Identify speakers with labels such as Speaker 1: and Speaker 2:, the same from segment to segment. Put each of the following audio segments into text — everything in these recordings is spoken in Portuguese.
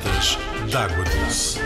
Speaker 1: Piratas d'Água Doce.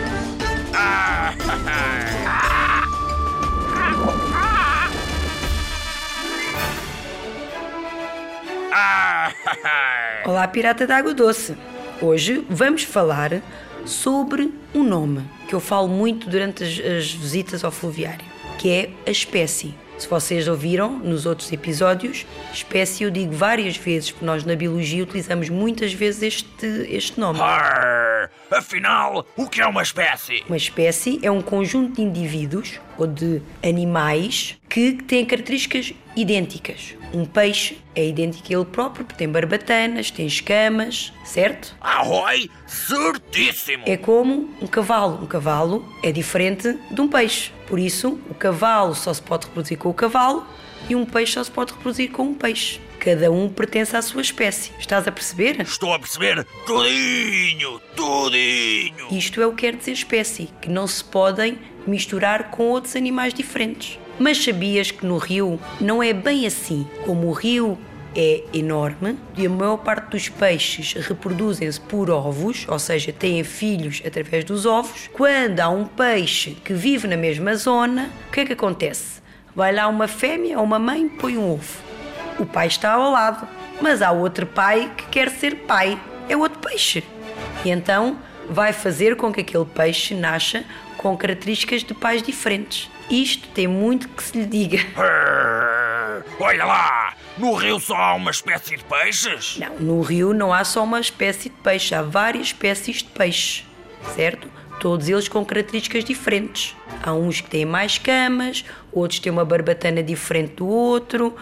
Speaker 2: Olá, Pirata d'Água Doce. Hoje vamos falar sobre um nome que eu falo muito durante as, as visitas ao fluviário, que é a espécie. Se vocês ouviram nos outros episódios, espécie eu digo várias vezes, porque nós na biologia utilizamos muitas vezes este, este nome.
Speaker 3: Arr, afinal, o que é uma espécie?
Speaker 2: Uma espécie é um conjunto de indivíduos ou de animais que têm características idênticas. Um peixe é idêntico a ele próprio, porque tem barbatanas, tem escamas, certo?
Speaker 3: Arroi, certíssimo!
Speaker 2: É como um cavalo. Um cavalo é diferente de um peixe. Por isso, o cavalo só se pode reproduzir com o cavalo e um peixe só se pode reproduzir com um peixe. Cada um pertence à sua espécie. Estás a perceber?
Speaker 3: Estou a perceber tudinho, tudinho!
Speaker 2: Isto é o que quer dizer espécie, que não se podem misturar com outros animais diferentes. Mas sabias que no rio não é bem assim? Como o rio é enorme e a maior parte dos peixes reproduzem-se por ovos, ou seja, têm filhos através dos ovos. Quando há um peixe que vive na mesma zona, o que é que acontece? Vai lá uma fêmea ou uma mãe, põe um ovo. O pai está ao lado, mas há outro pai que quer ser pai, é outro peixe. E então vai fazer com que aquele peixe nasça com características de pais diferentes. Isto tem muito que se lhe diga.
Speaker 3: Olha lá, no rio só há uma espécie de peixes?
Speaker 2: Não, no rio não há só uma espécie de peixe, há várias espécies de peixe, certo? Todos eles com características diferentes. Há uns que têm mais camas, outros têm uma barbatana diferente do outro,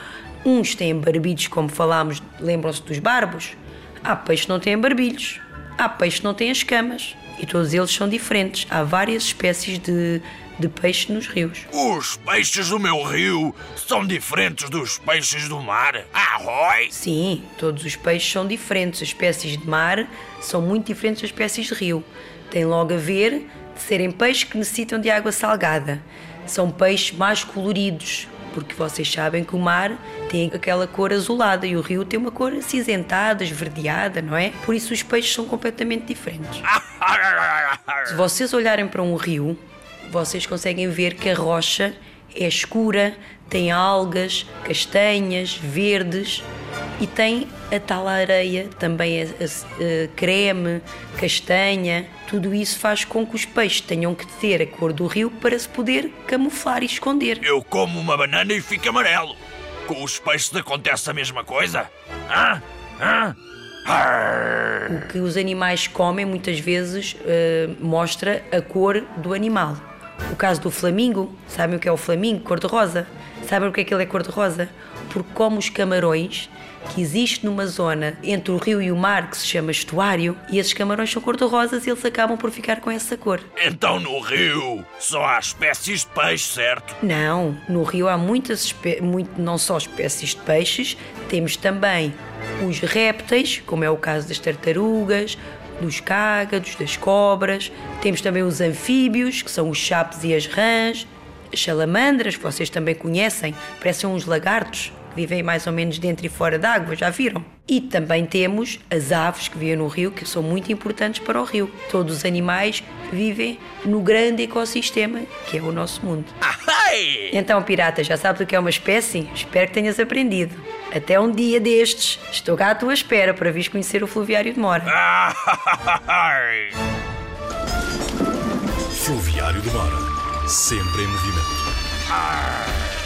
Speaker 2: uns têm barbilhos, como falámos, lembram-se dos barbos? Há peixes que não têm barbilhos, há peixes que não têm as camas. E todos eles são diferentes. Há várias espécies de, de peixe nos rios.
Speaker 3: Os peixes do meu rio são diferentes dos peixes do mar? Arroi!
Speaker 2: Sim, todos os peixes são diferentes. As espécies de mar são muito diferentes das espécies de rio. Tem logo a ver de serem peixes que necessitam de água salgada. São peixes mais coloridos, porque vocês sabem que o mar tem aquela cor azulada e o rio tem uma cor acinzentada, esverdeada, não é? Por isso os peixes são completamente diferentes. Se vocês olharem para um rio, vocês conseguem ver que a rocha é escura, tem algas, castanhas, verdes e tem a tal areia, também a, a- a creme, castanha. Tudo isso faz com que os peixes tenham que ter a cor do rio para se poder camuflar e esconder.
Speaker 3: Eu como uma banana e fico amarelo. Com os peixes acontece a mesma coisa? Hã? Hã?
Speaker 2: O que os animais comem muitas vezes eh, mostra a cor do animal. O caso do flamingo, sabem o que é o flamingo? Cor-de-rosa. Sabem o que é que ele é cor-de-rosa? Porque como os camarões, que existe numa zona entre o rio e o mar que se chama estuário, e esses camarões são cor-de-rosas e eles acabam por ficar com essa cor.
Speaker 3: Então no rio só há espécies de peixe, certo?
Speaker 2: Não, no rio há muitas espé- muito, não só espécies de peixes, temos também os répteis, como é o caso das tartarugas, dos cágados, das cobras, temos também os anfíbios, que são os chapos e as rãs, salamandras, que vocês também conhecem, parecem uns lagartos, que vivem mais ou menos dentro e fora d'água, já viram? E também temos as aves que vivem no rio, que são muito importantes para o rio. Todos os animais vivem no grande ecossistema que é o nosso mundo.
Speaker 3: Ai!
Speaker 2: Então, pirata, já sabes o que é uma espécie? Espero que tenhas aprendido. Até um dia destes. Estou cá à tua espera para vires conhecer o Fluviário de Mora.
Speaker 1: Fluviário de Mora. Sempre em movimento.